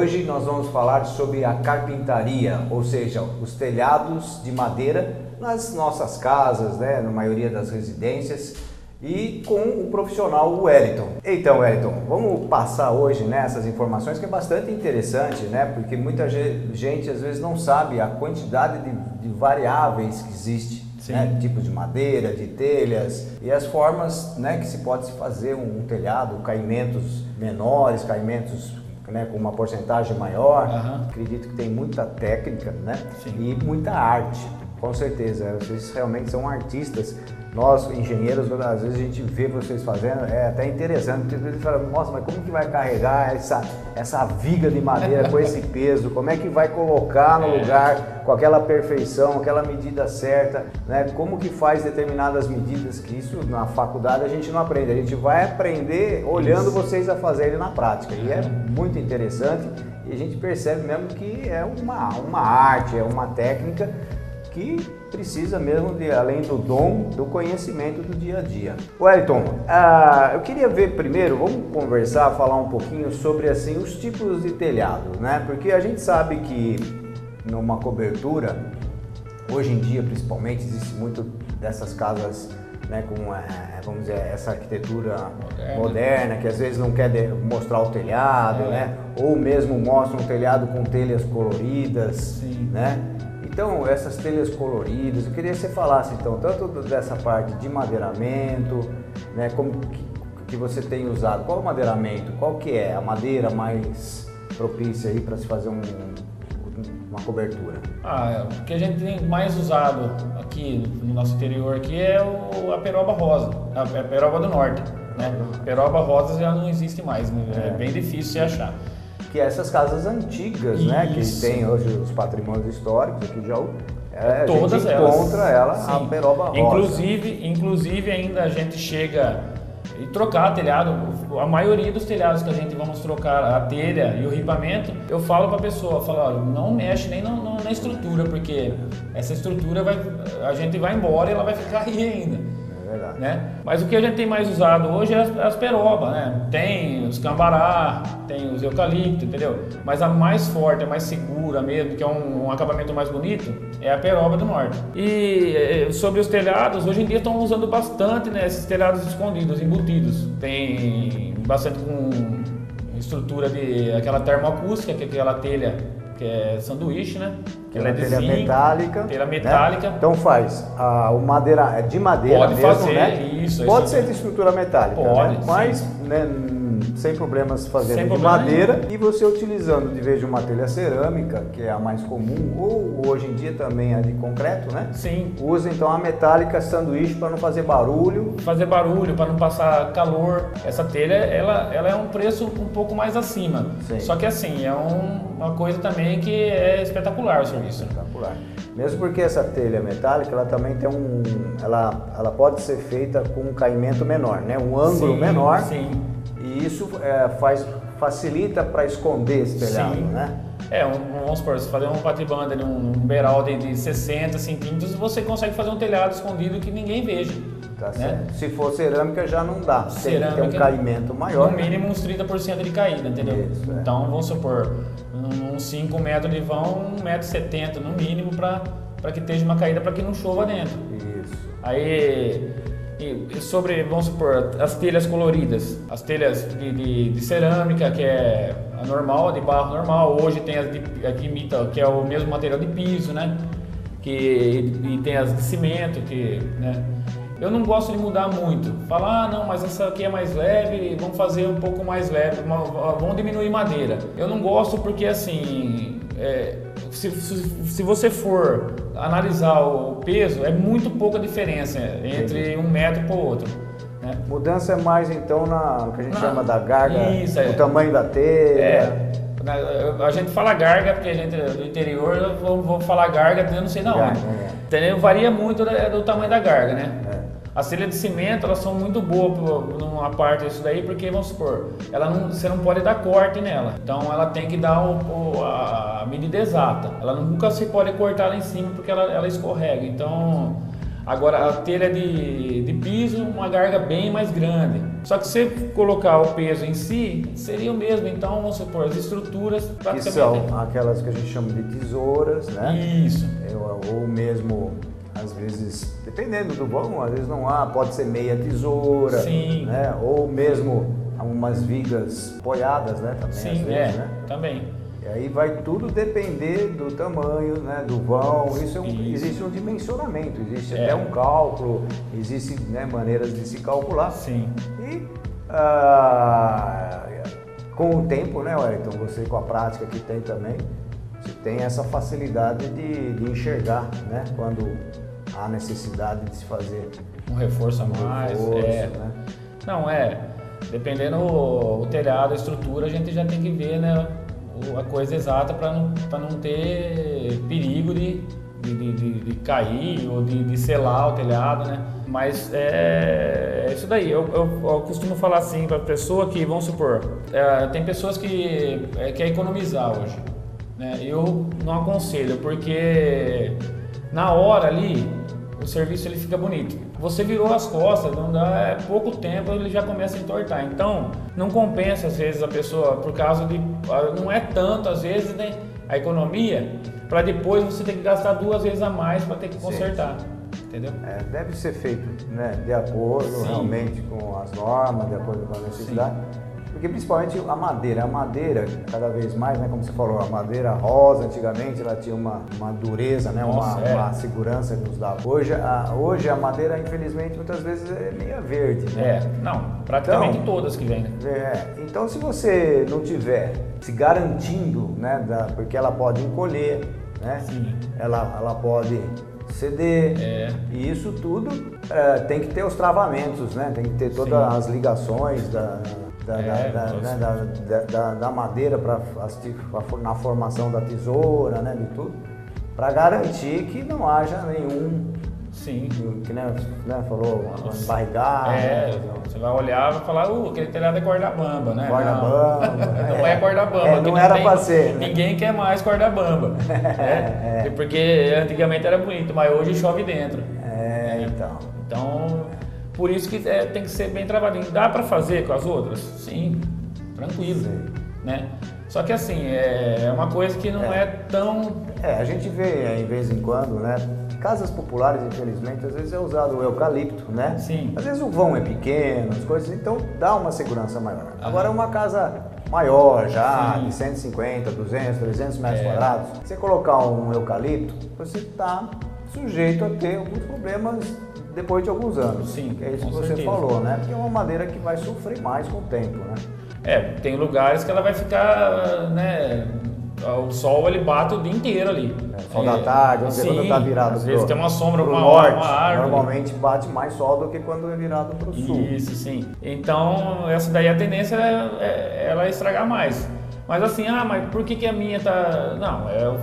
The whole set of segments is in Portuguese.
Hoje nós vamos falar sobre a carpintaria, ou seja, os telhados de madeira nas nossas casas, né, na maioria das residências e com o profissional Wellington. Então, Wellington, vamos passar hoje nessas né, informações que é bastante interessante, né? Porque muita gente às vezes não sabe a quantidade de, de variáveis que existe. Né? tipos de madeira, de telhas e as formas né, que se pode se fazer um, um telhado, caimentos menores, caimentos né, com uma porcentagem maior. Uhum. Acredito que tem muita técnica né, e muita arte, com certeza. Vocês realmente são artistas nós, engenheiros, às vezes a gente vê vocês fazendo, é até interessante, porque às vezes fala, nossa, mas como que vai carregar essa, essa viga de madeira com esse peso? Como é que vai colocar no é. lugar com aquela perfeição, aquela medida certa, né? Como que faz determinadas medidas, que isso na faculdade a gente não aprende, a gente vai aprender olhando vocês a fazerem na prática. E é muito interessante e a gente percebe mesmo que é uma, uma arte, é uma técnica que precisa mesmo de, além do dom, do conhecimento do dia a dia. Wellington, uh, eu queria ver primeiro, vamos conversar, falar um pouquinho sobre assim os tipos de telhados, né? Porque a gente sabe que numa cobertura, hoje em dia principalmente, existe muito dessas casas né, com é, vamos dizer, essa arquitetura moderna. moderna. que às vezes não quer mostrar o telhado, é. né? Ou mesmo mostra um telhado com telhas coloridas, Sim. né? Então, essas telhas coloridas, eu queria que você falasse então, tanto dessa parte de madeiramento, né, como que, que você tem usado, qual o madeiramento, qual que é a madeira mais propícia aí para se fazer um, uma cobertura? Ah, o que a gente tem mais usado aqui no nosso interior aqui é o, a peroba rosa, a, a peroba do norte. Né? Peroba rosa já não existe mais, né? é. é bem difícil de achar que essas casas antigas, Isso. né? Que tem hoje os patrimônios históricos aqui de Jaú. É, Todas a gente elas. encontra ela, Sim. a peroba rosa. Inclusive, inclusive ainda a gente chega e trocar telhado. A maioria dos telhados que a gente vamos trocar a telha e o ripamento, eu falo para a pessoa, falo, olha, não mexe nem na, na, estrutura, porque essa estrutura vai, a gente vai embora e ela vai ficar aí ainda. Né? Mas o que a gente tem mais usado hoje é as, as perobas, né? Tem os cambará, tem os eucalipto, entendeu? Mas a mais forte, a mais segura mesmo, que é um, um acabamento mais bonito, é a peroba do norte. E eh, sobre os telhados, hoje em dia estão usando bastante né, esses telhados escondidos, embutidos. Tem bastante com estrutura de aquela termoacústica, que é aquela telha que é sanduíche, né? Que ela é de telha zinco, metálica. Telha né? metálica. Né? Então faz a, o madeira, é de madeira Pode mesmo, fazer, né? Isso, Pode ser de estrutura metálica, Pode, né? Mas, né, sem problemas fazendo sem de madeira nenhum. e você utilizando de vez de uma telha cerâmica, que é a mais comum, ou hoje em dia também a de concreto, né? Sim. Usa então a metálica sanduíche para não fazer barulho. Fazer barulho, para não passar calor. Essa telha, ela, ela é um preço um pouco mais acima. Sim. Só que assim, é um, uma coisa também que é espetacular o serviço. Espetacular. Mesmo porque essa telha metálica, ela também tem um, ela, ela pode ser feita com um caimento menor, né? Um ângulo sim, menor. Sim. E isso é, faz, facilita para esconder esse telhado, Sim. né? É, um, vamos supor, se fazer um patribanda, um, um beiral de, de 60 centímetros, você consegue fazer um telhado escondido que ninguém veja. Tá né? Se for cerâmica já não dá, cerâmica, tem que ter um caimento maior. No né? mínimo uns 30% de caída, entendeu? Isso, é. Então vamos supor, uns 5 metros de vão, 1,70m no mínimo para que esteja uma caída para que não chova dentro. Isso. Aí sobre, vamos supor, as telhas coloridas, as telhas de, de, de cerâmica, que é a normal, de barro normal, hoje tem as de, a que imita, que é o mesmo material de piso, né? Que, e, e tem as de cimento, que, né? Eu não gosto de mudar muito. Falar, ah, não, mas essa aqui é mais leve, vamos fazer um pouco mais leve, vamos diminuir madeira. Eu não gosto porque, assim, é, se, se, você for analisar o peso, é muito pouca diferença entre um metro para o outro. Né? Mudança é mais, então, na, no que a gente na, chama da garga, isso, é. o tamanho da telha. É. A gente fala garga, porque a gente do interior, vamos, vamos falar garga, eu não sei não. Garga, é. Entendeu? Varia muito do, do tamanho da garga, né? É. As telhas de cimento, elas são muito boas numa parte disso daí, porque, vamos supor, ela não, você não pode dar corte nela. Então, ela tem que dar o, o, a medida exata. Ela nunca se pode cortar lá em cima, porque ela, ela escorrega. Então, Agora a telha de, de piso, uma garga bem mais grande. Só que se colocar o peso em si, seria o mesmo. Então, vamos supor, as estruturas Que são aquelas que a gente chama de tesouras, né? Isso. Eu- ou mesmo, às vezes, dependendo do vão, às vezes não há, pode ser meia tesoura, Sim. né? Ou mesmo umas vigas apoiadas, né? Também, às Sim, vezes, é, né? também. E aí vai tudo depender do tamanho, né, do vão. Isso, é um, Isso. existe um dimensionamento, existe É. até um cálculo, existem né, maneiras de se calcular. Sim. E ah, com o tempo, né, Wellington, você com a prática que tem também, tem essa facilidade de, de enxergar, né, quando há necessidade de se fazer Um reforço a um mais. reforço, é. né? Não, é. Dependendo o, o telhado, a estrutura, a gente já tem que ver né, a coisa exata para não, pra não ter perigo de, de, de- de- cair ou de, de selar o telhado, né? Mas é, é isso daí. Eu, eu- eu costumo falar assim para pessoa que, vamos supor, é, tem pessoas que é, quer economizar hoje. Né? Eu não aconselho, porque na hora ali o serviço ele fica bonito. Você virou as costas, não dá é pouco tempo ele já começa a entortar. Então não compensa às vezes a pessoa por causa de ah, não é tanto às vezes né, a economia para depois você ter que gastar duas vezes a mais para ter que consertar, entendeu? É, deve ser feito né, de acordo Sim. realmente com as normas, de acordo com a necessidade. Porque principalmente a madeira, a madeira cada vez mais, né, como você falou, a madeira rosa antigamente ela tinha uma, uma dureza, né, Nossa, uma, é. uma segurança que nos dava. Hoje a, hoje a madeira infelizmente muitas vezes é meia verde. Né? É, não, praticamente Então- todas que vêm, né? É, então se você não tiver se garantindo, né, da, porque ela pode encolher, né, Sim. ela, ela pode ceder, É. e isso tudo é, tem que ter os travamentos, né, tem que ter todas Sim. as ligações da, da, É, da, da, né, da, da- madeira para na formação da tesoura, né, de tudo, para garantir que não haja nenhum, Sim. que né, né falou, barrigada, É, você vai olhar e vai falar, uh, aquele telhado é corda bamba, né? Corda Não. bamba, não é, é. corda bamba. É, não era pra ser, né? Ninguém quer mais corda bamba. né? É. Porque antigamente era bonito, mas hoje chove dentro. É, então. Então, por isso que é, tem que ser bem trabalhadinho. Dá pra fazer com as outras? Sim, tranquilo. Sim. Né? Só que assim, é é uma coisa que não é, tão. É, a gente vê em vez em quando, né? Casas populares, infelizmente, às vezes é usado o eucalipto, né? Sim. Às vezes o vão é pequeno, as coisas, então dá uma segurança maior. Agora uma casa maior já, Sim. de 150, 200, 300 metros É. quadrados, você colocar um eucalipto, você está sujeito a ter alguns problemas depois de alguns anos. Sim, Que é isso que você certeza. falou, né? Porque é uma madeira que vai sofrer mais com o tempo, né? É, tem lugares que ela vai ficar, né? O sol ele bate o dia inteiro ali. É, sol da tarde, vamos dizer, quando está virado Às vezes pro- tem uma sombra, uma, norte, uma árvore. normalmente bate mais sol do que quando é virado para o sul. Isso, sim. Então, essa daí a tendência é, é ela estragar mais. Mas assim, ah, mas por que, que a minha tá. Não, é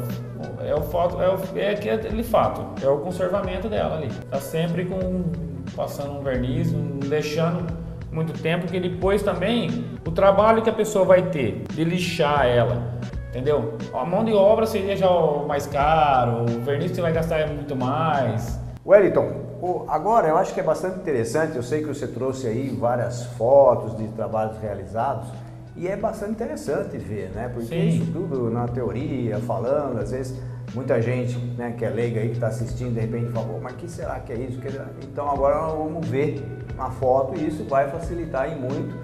é o fato, é, o, é aquele fato, é o conservamento dela ali. Tá sempre com passando um verniz, deixando muito tempo, que depois também o trabalho que a pessoa vai ter de lixar ela, entendeu? A mão de obra seria já mais caro, o verniz você vai gastar é muito mais. Wellington, agora eu acho que é bastante interessante, eu sei que você trouxe aí várias fotos de trabalhos realizados e é bastante interessante ver, né? Porque Sim. isso tudo na teoria, falando, às vezes muita gente né, que é leiga aí, que está assistindo, de repente fala, "Pô, mas que será que é isso? Então agora nós vamos ver na foto e isso vai facilitar aí muito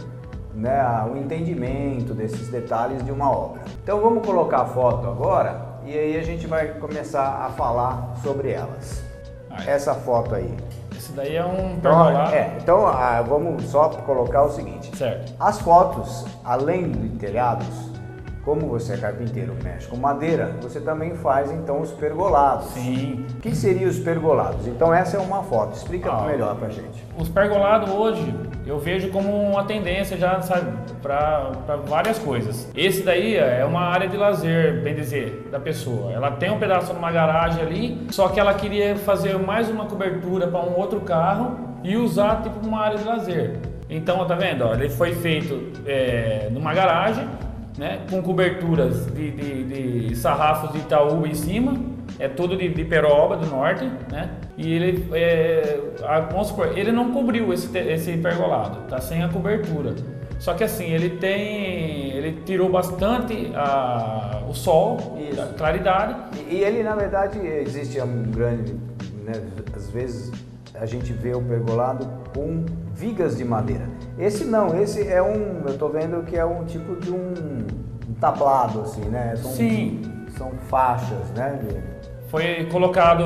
né, o entendimento desses detalhes de uma obra. Então vamos colocar a foto agora e aí a gente vai começar a falar sobre elas. Essa foto aí. Esse daí é um Então, pergolado. é, então ah, vamos só colocar o seguinte. Certo. As fotos, além de telhados, como você é carpinteiro, mexe com madeira, você também faz então os pergolados. Sim. O que seriam os pergolados? Então essa é uma foto. Explica Ah. melhor pra gente. Os pergolados hoje eu vejo como uma tendência já, sabe, para várias coisas. Esse daí é uma área de lazer, bem dizer, da pessoa. Ela tem um pedaço numa garagem ali, só que ela queria fazer mais uma cobertura para um outro carro e usar tipo uma área de lazer. Então, tá vendo? ó, ele foi feito é, numa garagem, né, com coberturas de, de, de sarrafos de Itaú em cima é todo de, de peroba do norte, né? E ele, é, a, vamos supor, ele não cobriu esse, esse pergolado, tá sem a cobertura. Só que assim, ele tem, ele tirou bastante a, o sol, Isso. a claridade. E, e, ele, na verdade, existe um grande, né, às vezes a gente vê o pergolado com vigas de madeira. Esse não, esse é um, eu estou vendo que é um tipo de um, um tablado assim, né? São, Sim. São faixas, né? Foi colocado,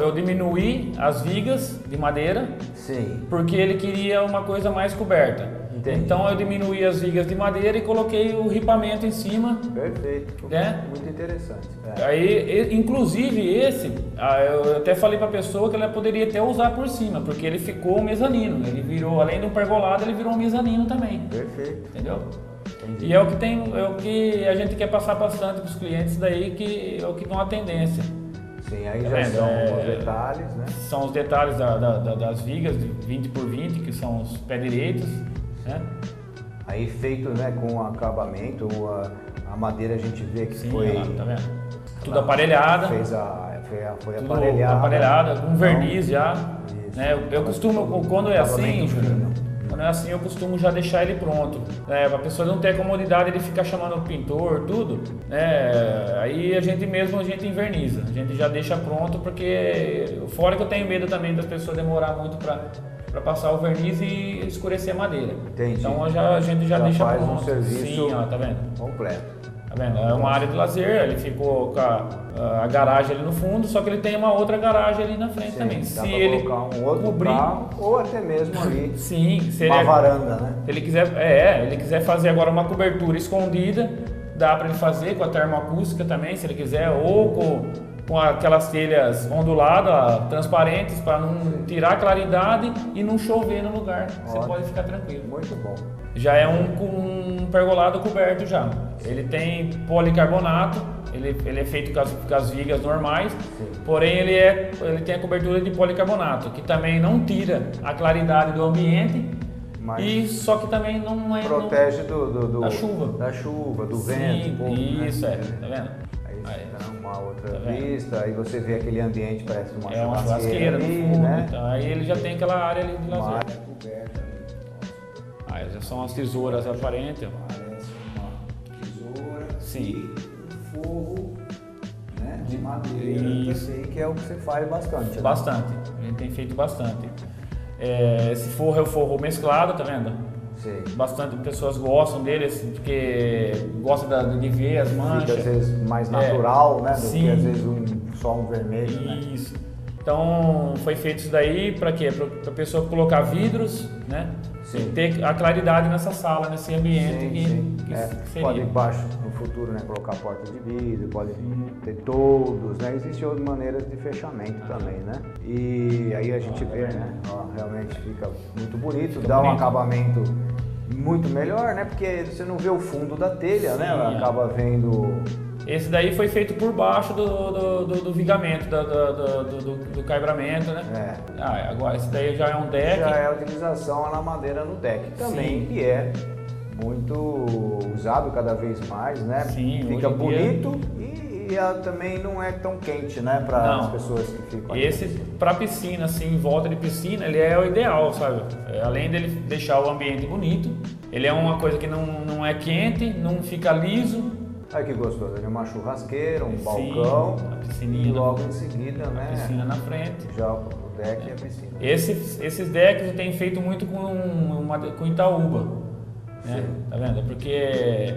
eu diminuí as vigas de madeira. Sim. Porque ele queria uma coisa mais coberta. Entendi. Então eu diminuí as vigas de madeira e coloquei o ripamento em cima. Perfeito. Né? Muito interessante. É. Aí, inclusive esse, ah, eu até falei para a pessoa que ela poderia até usar por cima, porque ele ficou mezanino. Ele virou, além do pergolado, ele virou um mezanino também. Perfeito. Entendeu? Entendi. E é o que tem, é o que a gente quer passar bastante para os clientes daí, que é o que dá uma tendência. Sim, aí tá já são é, os detalhes, né? São os detalhes da, da, das vigas de 20 por 20, que são os pé direitos né? Aí feito né, com acabamento, a, a madeira a gente vê que Sim, foi. Lá, tá vendo? Tudo aparelhada. Fez a, foi, foi tudo aparelhada. aparelhada, com verniz já. Isso, né? Eu, eu costumo, quando é assim, é assim, eu costumo já deixar ele pronto. Né? Pra pessoa não ter a comodidade de ficar chamando o pintor, tudo. Né? Aí a gente mesmo, a gente inverniza. A gente já deixa pronto, porque fora que eu tenho medo também das pessoas demorar muito para para passar o verniz e escurecer a madeira. Entendi. Então já, a gente já, já deixa faz pronto. um serviço Sim, ó, tá vendo? completo. Tá vendo? É uma área de lazer, ele ficou com a, a, garagem ali no fundo, só que ele tem uma outra garagem ali na frente Sim, também. Dá se ele colocar um outro cobrir, carro ou até mesmo ali Sim, se uma ele, varanda, né? Ele quiser, é, ele quiser fazer agora uma cobertura escondida, dá para ele fazer com a termoacústica também, se ele quiser, ou com com aquelas telhas onduladas, transparentes, para não tirar a claridade e não chover no lugar. Ótimo. Você pode ficar tranquilo. Muito bom. Já é um, um pergolado coberto já. Ele tem policarbonato, ele, ele é feito com as, com as vigas normais, Sim. porém ele, é, ele tem a cobertura de policarbonato, que também não tira a claridade do ambiente, mas e só que também não é protege do, do, do, da chuva, da chuva, do Sim, vento. Pouco, né? isso né? é, tá vendo? Aí, uma outra tá vista, aí você vê aquele ambiente, parece uma é uma churrasqueira no fundo, né? Então, aí ele já tem aquela área ali de lazer. Uma são as tesouras aparentes. Parece uma tesoura Sim. um forro né, de madeira, Isso. que é o que você faz bastante. Né? Bastante, a gente tem feito bastante. É, esse forro é o forro mesclado, tá vendo? Sim. Bastante pessoas gostam dele, assim, porque gostam de ver as manchas. Fica às vezes mais natural, é, né? Do sim. que às vezes um, só um vermelho. Né? Isso. Né? Então foi feito isso daí para quê? Para a pessoa colocar vidros, né? Sim. Ter a claridade nessa sala, nesse ambiente sim, que, sim. que, é, que Pode embaixo no futuro, né? Colocar porta de vidro, pode ter todos, né? Existem outras maneiras de fechamento também, né? E aí a gente vê, né? Ó, realmente fica muito bonito, fica dá bonito. um acabamento muito melhor, né? Porque você não vê o fundo da telha, né? Né? Ela acaba vendo. Esse daí foi feito por baixo do, do, do, do vigamento, do, do, do, caibramento, né? É. Ah, agora esse daí já é um deck. Já é a utilização na madeira no deck também, Sim. que é muito usado cada vez mais, né? Sim, Fica bonito dia... e e também não é tão quente, né, para as pessoas que ficam aqui. Esse para piscina, assim, em volta de piscina, ele é o ideal, sabe? É, além dele deixar o ambiente bonito, ele é uma coisa que não, não é quente, não fica liso. Olha que gostoso, ele é uma churrasqueira, um balcão, a piscininha e logo em seguida, né? A piscina na frente. Já o deck é. e a piscina. Esses, esses decks eu tenho feito muito com, uma, com Itaúba. Né? Tá vendo? Porque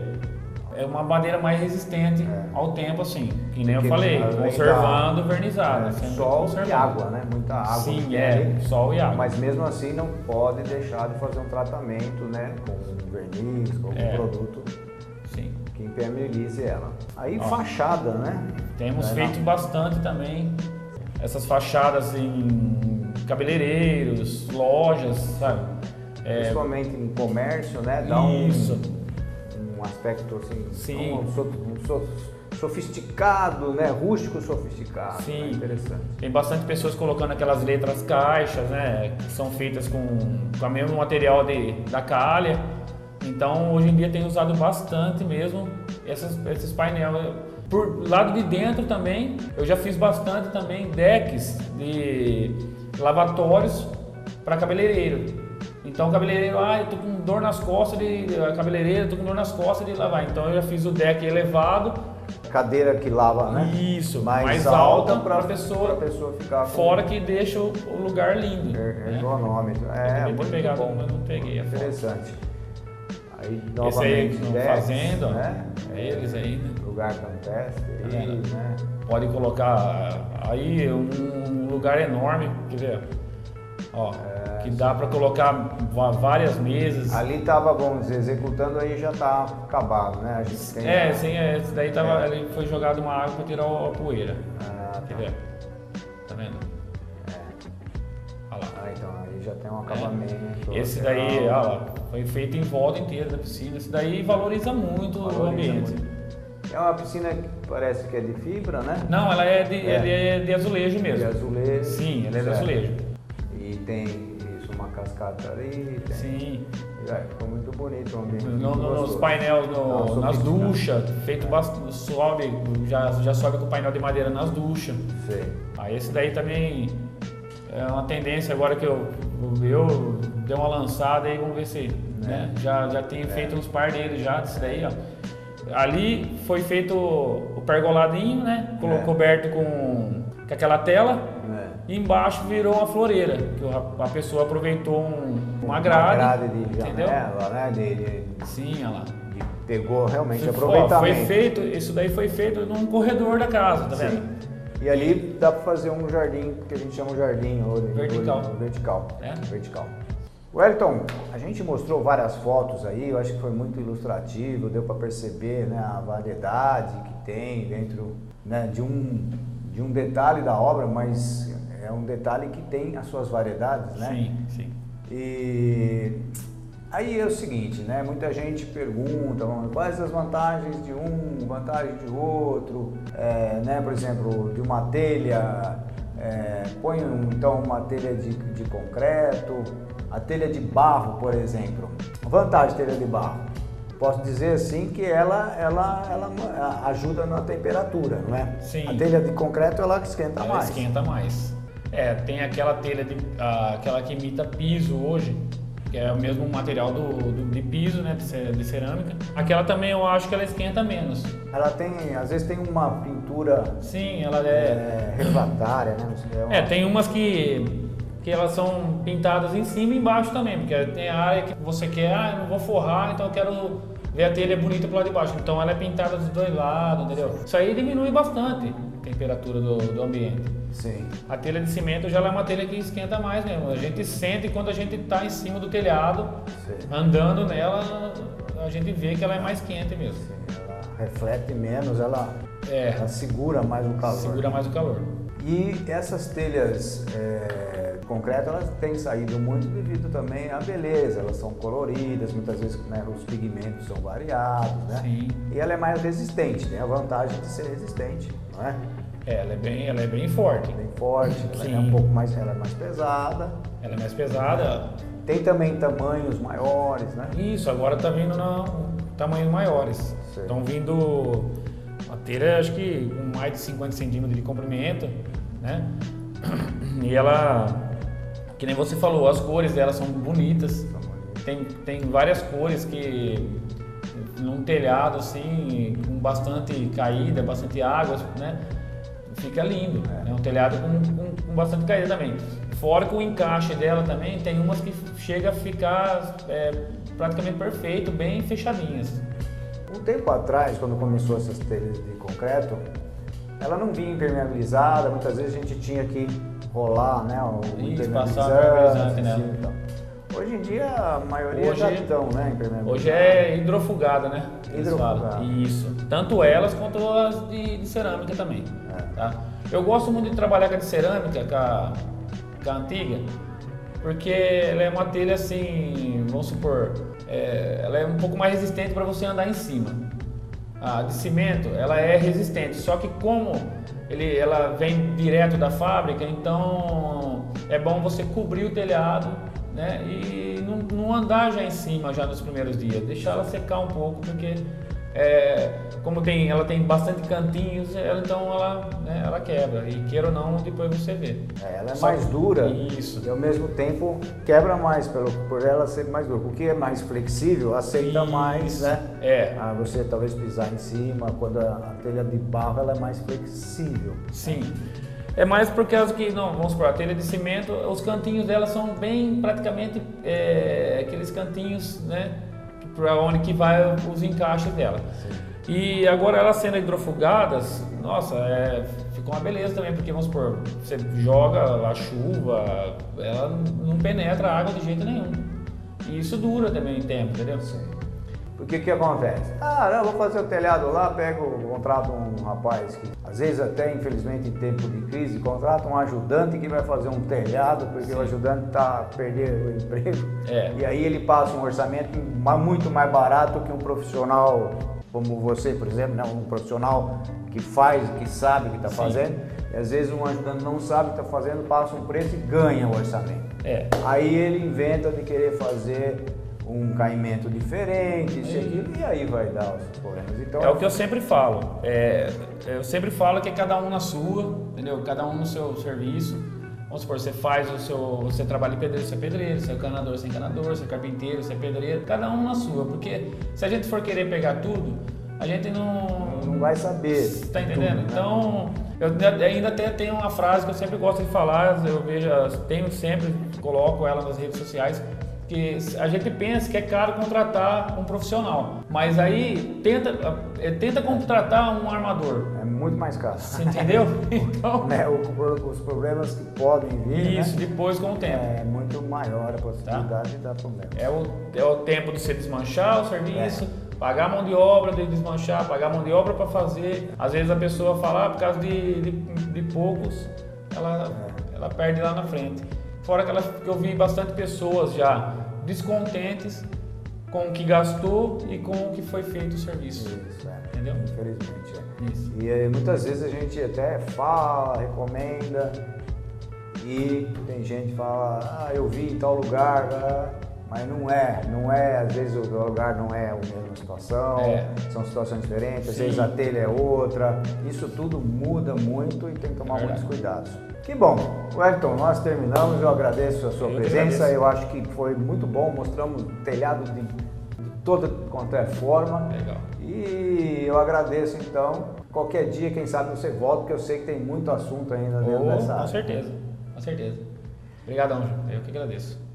é uma madeira mais resistente é. ao tempo, assim. Que nem Porque eu falei, conservando, vernizada. É, sol e água, né? Muita água. Sim, é, ali, sol e água. Mas mesmo assim não pode deixar de fazer um tratamento, né? Com verniz, com algum é. produto Sim. Que impermeabilize ela. Aí Ó, fachada, né? Temos é, feito bastante também. Essas fachadas em cabeleireiros, lojas, sabe? É, Principalmente em comércio, né? Dá Isso. Um um aspecto assim, Sim. Um, um, sofisticado, né? Rústico sofisticado. Sim. Né? Interessante. Tem bastante pessoas colocando aquelas letras caixas, né? Que são feitas com, com o mesmo material de, da calha. Então, hoje em dia tem usado bastante mesmo essas, esses painéis. Por lado de dentro também, eu já fiz bastante também decks de lavatórios para cabeleireiro. Então o cabeleireiro, ah, eu tô com dor nas costas de cabeleireiro, tô com dor nas costas de lavar. Então eu já fiz o deck elevado. Cadeira que lava, né? Isso, mais, mais alta, alta para a pessoa, pessoa ficar com... fora que deixa o, lugar lindo. Er, né? Ergonômico. É, eu muito pegado, bom. mas não peguei. Interessante. Aí, Esse aí estão fazendo, né? É eles aí, né? Lugar tá aí, né? Pode colocar aí um lugar enorme, quer ver? Ó, é, que dá para colocar várias mesas. Ali estava, vamos dizer, executando aí já está acabado, né? A gente tem é, sim, é, esse daí tava, é. foi jogado uma água para tirar a poeira. Ah, tá. Quer ver? Tá vendo? É. Olha lá. Ah, então aí já tem um acabamento. É. Esse daí, olha lá, foi feito em volta inteira da piscina. Esse daí valoriza muito valoriza o ambiente. Muito. É uma piscina que parece que é de fibra, né? Não, ela é de, é. é de azulejo mesmo. De azulejo. Sim, ela é de azulejo tem isso, uma cascata ali. Tem... Sim. É, ficou muito bonito o ambiente. No, no, nos painéis, no, nas duchas, feito é. bastante, sobe, já, já sobe com o painel de madeira nas duchas. Sim. Aí esse daí também é uma tendência agora que eu, eu dei uma lançada e vamos ver se. É. Né? Já, já tenho é. feito uns par deles já, desse daí, ó. Ali foi feito o pergoladinho, né? É. Coberto com, com aquela tela e embaixo virou uma floreira, que a, pessoa aproveitou um, uma grade. Uma grade de janela, né? De, de, Sim, olha lá. pegou realmente aproveitamento. Foi feito, isso daí foi feito num corredor da casa, tá vendo? E ali dá para fazer um jardim, que a gente chama de jardim vertical. vertical. É? Vertical. Wellington, a gente mostrou várias fotos aí, eu acho que foi muito ilustrativo, deu para perceber né, a variedade que tem dentro né, de, um, de um detalhe da obra, mas é um detalhe que tem as suas variedades, né? Sim, sim. E aí é o seguinte, né? Muita gente pergunta quais as vantagens de um, vantagens de outro, é, né? Por exemplo, de uma telha, é, põe então uma telha de, de concreto, a telha de barro, por exemplo. Vantagem telha de barro posso dizer assim que ela, ela, ela ajuda na temperatura, não é? Sim. A telha de concreto ela esquenta ela mais. esquenta mais. É, tem aquela telha, de, aquela que imita piso hoje, que é o mesmo material do, do de piso, né, de cerâmica. Aquela também eu acho que ela esquenta menos. Ela tem, às vezes tem uma pintura. Sim, ela é. é refratária, né? É, uma... é, tem umas que que elas são pintadas em cima e embaixo também, porque tem a área que você quer, ah, eu não vou forrar, então eu quero ver a telha bonita pro lado de baixo. Então ela é pintada dos dois lados, entendeu? Isso aí diminui bastante a temperatura do, do ambiente. Sim. A telha de cimento já é uma telha que esquenta mais mesmo. A gente sente quando a gente está em cima do telhado, Sim. andando nela, a gente vê que ela é mais quente mesmo. Sim, ela reflete menos, ela, é, ela segura mais o calor. Segura mais o calor. E essas telhas é, concreto elas têm saído muito devido também à beleza. Elas são coloridas, muitas vezes né, os pigmentos são variados, né? Sim. E ela é mais resistente, tem a vantagem de ser resistente, não é? É, ela é bem, ela é bem forte. Bem forte, ela Sim. é um pouco mais, ela é mais pesada. Ela é mais pesada. Tem também tamanhos maiores, né? Isso, agora tá vindo na, tamanhos maiores. Estão vindo a telha, acho que com mais de 50 centímetros de comprimento, né? E ela, que nem você falou, as cores dela são bonitas. Tem, tem várias cores que num telhado assim, com bastante caída, bastante água, né? fica lindo. É um telhado com, com, com, bastante caída também. Fora que o encaixe dela também tem umas que chega a ficar é, praticamente perfeito, bem fechadinhas. Um tempo atrás, quando começou essas telhas de concreto, ela não vinha impermeabilizada, muitas vezes a gente tinha que rolar, né? O Isso, passar impermeabilizante nela. Então. Hoje em dia a maioria hoje, já estão, né, Hoje é hidrofugada, né? Hidrofugada. Isso. Tanto elas quanto as de, de cerâmica também. É. Tá? Eu gosto muito de trabalhar com a de cerâmica, com a, com a antiga, porque ela é uma telha assim, vamos supor, é, ela é um pouco mais resistente para você andar em cima. A de cimento, ela é resistente, só que como ele, ela vem direto da fábrica, então é bom você cobrir o telhado né? E não, não, andar já em cima já nos primeiros dias, deixar ela secar um pouco, porque é, como tem, ela tem bastante cantinhos, ela, então ela, né, ela quebra. E queira ou não, depois você vê. É, ela é Só mais dura isso. e ao mesmo tempo quebra mais pelo, por ela ser mais dura. Porque é mais flexível, aceita isso. mais, né? É. Ah, você talvez pisar em cima, quando a, a telha de barro ela é mais flexível. Sim. É mais por causa que, não, vamos supor, a telha de cimento, os cantinhos dela são bem praticamente é, aqueles cantinhos, né? Para onde que vai os encaixes dela. Sim. E agora elas sendo hidrofugadas, nossa, é, ficou uma beleza também, porque vamos supor, você joga a chuva, ela não penetra a água de jeito nenhum. E isso dura também em tempo, entendeu? Sim. O que que acontece? Ah, não, vou fazer o telhado lá, pego, contrato um rapaz que, às vezes até infelizmente em tempo de crise, contrata um ajudante que vai fazer um telhado, porque Sim. o ajudante está perdendo o emprego. É. E aí ele passa um orçamento muito mais barato que um profissional como você, por exemplo, né? um profissional que faz, que sabe o que está fazendo, e às vezes um ajudante não sabe o que está fazendo, passa um preço e ganha o orçamento. É. Aí ele inventa de querer fazer um caimento diferente, isso e aquilo, e aí vai dar os problemas. Então, é o que eu sempre falo. É, eu sempre falo que é cada um na sua, entendeu? Cada um no seu serviço. Vamos supor, você faz o seu. Você trabalha em pedreiro, você é pedreiro, você é encanador, você é encanador, você é carpinteiro, você é pedreiro, cada um na sua. Porque se a gente for querer pegar tudo, a gente não. Não vai saber. Tá entendendo? Tudo, né? Então, eu ainda até tenho uma frase que eu sempre gosto de falar, eu vejo, tenho sempre, coloco ela nas redes sociais, que a gente pensa que é caro contratar um profissional, mas aí tenta, é, tenta contratar um armador. É muito mais caro. Você entendeu? Então, né, os problemas que podem vir. Isso, né? depois com o tempo. É muito maior a possibilidade tá? de dar problema. É o, é o tempo de você desmanchar o serviço. É. Pagar a mão de obra de desmanchar, pagar a mão de obra para fazer. Às vezes a pessoa fala, ah, por causa de, de, de poucos, ela, é. ela perde lá na frente. Fora que, ela, que eu vi bastante pessoas já descontentes com o que gastou e com o que foi feito o serviço. Isso, é. Entendeu? Infelizmente. É. Isso. E aí, muitas vezes a gente até fala, recomenda, e tem gente que fala, ah, eu vi em tal lugar, ah, mas não é, não é, às vezes o lugar não é a mesma situação, é. são situações diferentes, às Sim. vezes a telha é outra, isso tudo muda muito e tem que tomar é muitos cuidados. Que bom, Wellington, nós terminamos, eu agradeço a sua eu presença, eu acho que foi muito bom, mostramos telhado de, de toda quanto é forma. Legal. E eu agradeço então, qualquer dia, quem sabe você volta, porque eu sei que tem muito assunto ainda dentro oh, dessa. Com certeza, com certeza. Obrigadão, eu que agradeço.